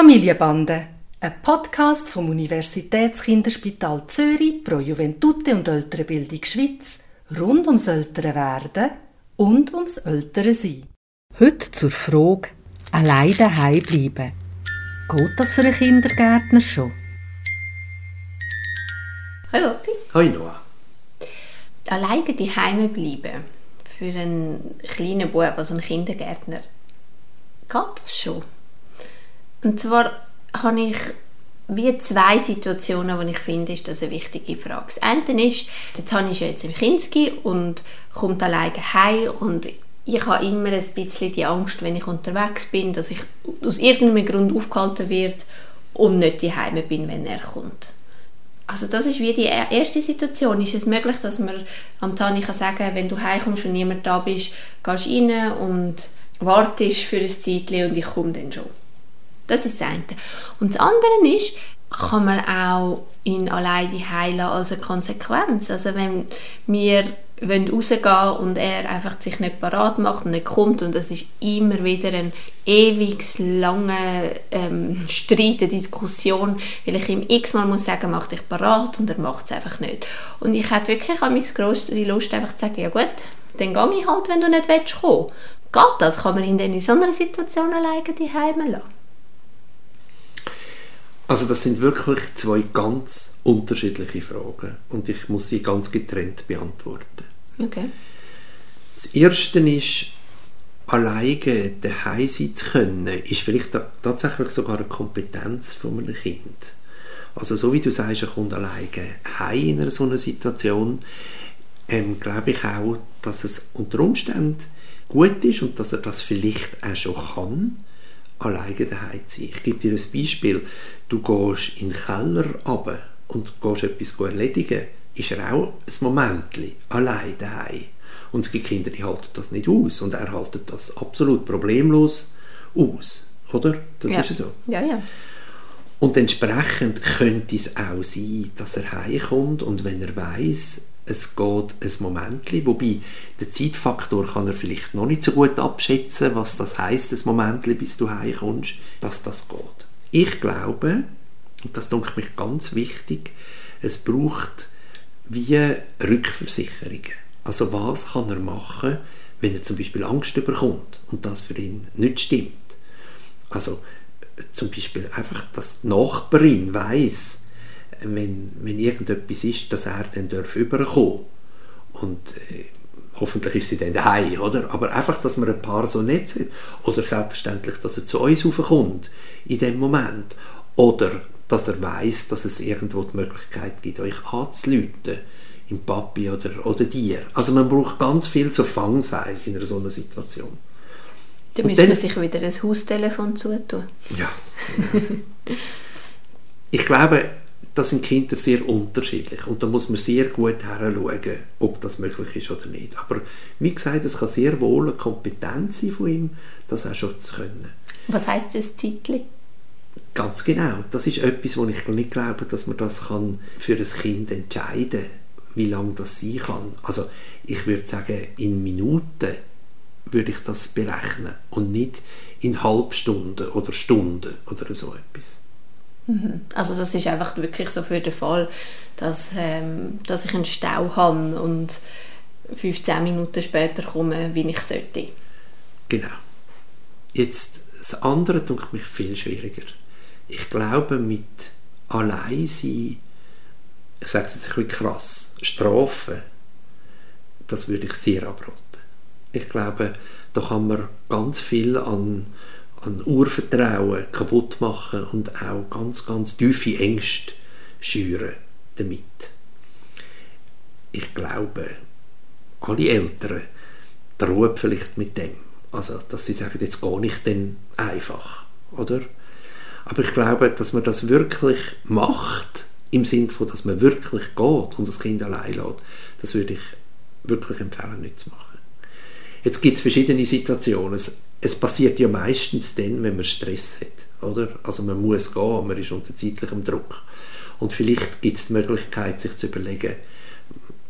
Familienbande, ein Podcast vom Universitätskinderspital Zürich pro Juventute und ältere Bildung Schweiz rund ums ältere Werden und ums ältere Sein. Heute zur Frage «Allein daheim bleiben». Geht das für einen Kindergärtner schon? Hallo Opi. Hoi Noah. Alleine daheim bleiben für einen kleinen Bub, also einen Kindergärtner, geht das schon? Und zwar habe ich wie zwei Situationen, wo ich finde, ist das eine wichtige Frage. Das eine ist, jetzt habe ich jetzt im Kinski und kommt alleine heim und ich habe immer ein bisschen die Angst, wenn ich unterwegs bin, dass ich aus irgendeinem Grund aufgehalten werde und nicht daheim bin, wenn er kommt. Also das ist wie die erste Situation. Ist es möglich, dass man am Tani kann wenn du heimkommst und niemand da bist, gehst rein und wartest für ein Zeitchen und ich komme dann schon. Das ist das eine. Und das andere ist, kann man auch ihn alleine heilen als eine Konsequenz. Also wenn wir wollen rausgehen und er einfach sich nicht parat macht und nicht kommt und das ist immer wieder ein ewig lange ähm, Streit, eine Diskussion, weil ich ihm x-mal muss sagen, mach dich parat und er macht es einfach nicht. Und ich hatte wirklich an mich die Lust einfach zu sagen, ja gut, dann gehe ich halt, wenn du nicht willst kommen. Geht das? Kann man ihn dann in so einer Situation alleine daheim lassen? Also das sind wirklich zwei ganz unterschiedliche Fragen und ich muss sie ganz getrennt beantworten. Okay. Das erste ist, alleine daheim sein zu können, ist vielleicht tatsächlich sogar eine Kompetenz von einem Kind. Also so wie du sagst, er kommt alleine heim in einer so einer Situation, ähm, glaube ich auch, dass es unter Umständen gut ist und dass er das vielleicht auch schon kann, alleine daheim zu sein. Ich gebe dir ein Beispiel. Du gehst in den Keller runter und gehst etwas erledigen, ist er auch ein Moment allein daheim. Und es gibt Kinder, die halten das nicht aus und er haltet das absolut problemlos aus. Oder? Das ja. ist so. Ja, ja. Und entsprechend könnte es auch sein, dass er heimkommt und wenn er weiß, es geht ein Moment, wobei der Zeitfaktor kann er vielleicht noch nicht so gut abschätzen, was das heißt, ein Moment, bis du heimkommst, dass das geht. Ich glaube, und das denke mich ganz wichtig, es braucht wie Rückversicherungen. Also was kann er machen, wenn er zum Beispiel Angst bekommt und das für ihn nicht stimmt. Also zum Beispiel einfach, dass die Nachbarin weiß, wenn, wenn irgendetwas ist, dass er dann darf überkommen und äh, hoffentlich ist sie dann daheim, oder? Aber einfach, dass wir ein paar so nicht sind. Oder selbstverständlich, dass er zu uns raufkommt in dem Moment. Oder dass er weiß, dass es irgendwo die Möglichkeit gibt, euch anzuleiten, im Papi oder, oder dir. Also man braucht ganz viel zu Fangseil in einer so einer Situation. Da müsste man sich wieder ein Haustelefon zutun. Ja. ich glaube, das sind Kinder sehr unterschiedlich und da muss man sehr gut heranschauen, ob das möglich ist oder nicht. Aber wie gesagt, es kann sehr wohl eine Kompetenz sein von ihm, das auch schon zu können. Was heißt das Zeitli? Ganz genau. Das ist etwas, wo ich nicht glaube, dass man das kann für ein Kind entscheiden kann, wie lange das sein kann. Also ich würde sagen, in Minuten würde ich das berechnen und nicht in Halbstunden oder Stunden oder so etwas. Also das ist einfach wirklich so für den Fall, dass, ähm, dass ich einen Stau habe und 15 Minuten später komme, wie ich sollte. Genau. Jetzt, das andere tut mich viel schwieriger ich glaube, mit Alleinsein, ich sage es jetzt ein krass, Strafen, das würde ich sehr abraten. Ich glaube, da kann man ganz viel an, an Urvertrauen kaputt machen und auch ganz, ganz tiefe Ängste schüren damit. Ich glaube, alle Eltern drohen vielleicht mit dem. Also, dass sie sagen, jetzt gehe ich dann einfach, oder? Aber ich glaube, dass man das wirklich macht, im Sinne von, dass man wirklich geht und das Kind allein lässt, das würde ich wirklich empfehlen, nicht zu machen. Jetzt gibt es verschiedene Situationen. Es, es, passiert ja meistens dann, wenn man Stress hat, oder? Also man muss gehen, man ist unter zeitlichem Druck. Und vielleicht gibt es die Möglichkeit, sich zu überlegen,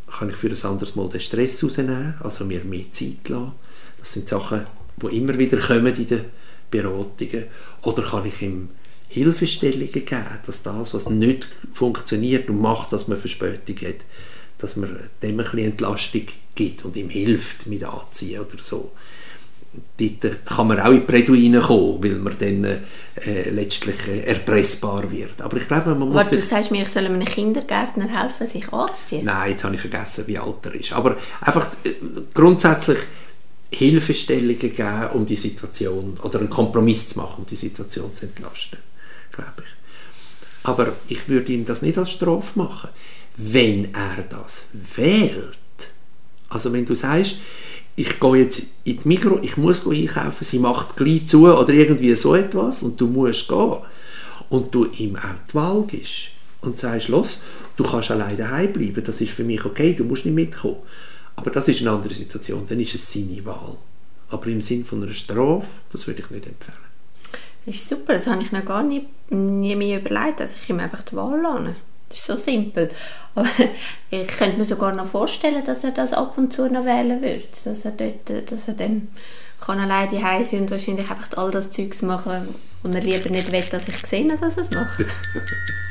kann ich für ein anderes Mal den Stress rausnehmen, also mir mehr Zeit lassen. Das sind Sachen, die immer wieder kommen in den Beratungen. Oder kann ich im Hilfestellungen geben, dass das, was nicht funktioniert und macht, dass man Verspätung hat, dass man dem ein bisschen Entlastung gibt und ihm hilft mit Anziehen oder so. Dort kann man auch in Plädoyer kommen, weil man dann äh, letztlich äh, erpressbar wird. Aber ich glaube, man muss... Aber du sagst mir, ich soll einem Kindergärtner helfen, sich anzuziehen? Nein, jetzt habe ich vergessen, wie alt er ist. Aber einfach äh, grundsätzlich Hilfestellungen geben, um die Situation, oder einen Kompromiss zu machen, um die Situation zu entlasten, glaube ich. Aber ich würde ihm das nicht als Strafe machen, wenn er das wählt. Also wenn du sagst, ich gehe jetzt in die Mikro, ich muss einkaufen, sie macht gleich zu oder irgendwie so etwas und du musst gehen und du ihm auch die Wahl gibst und sagst, los, du kannst alleine daheim bleiben, das ist für mich okay, du musst nicht mitkommen. Aber das ist eine andere Situation, dann ist es seine Wahl. Aber im Sinn von einer Strafe, das würde ich nicht empfehlen. Das ist super, das habe ich noch gar nie, nie mehr überlegt, dass ich ihm einfach die Wahl lasse. Das ist so simpel. Aber ich könnte mir sogar noch vorstellen, dass er das ab und zu noch wählen würde. Dass er, dort, dass er dann kann alleine daheim sein und wahrscheinlich einfach all das Zeugs machen, und er lieber nicht will, dass ich sehe, dass er es macht.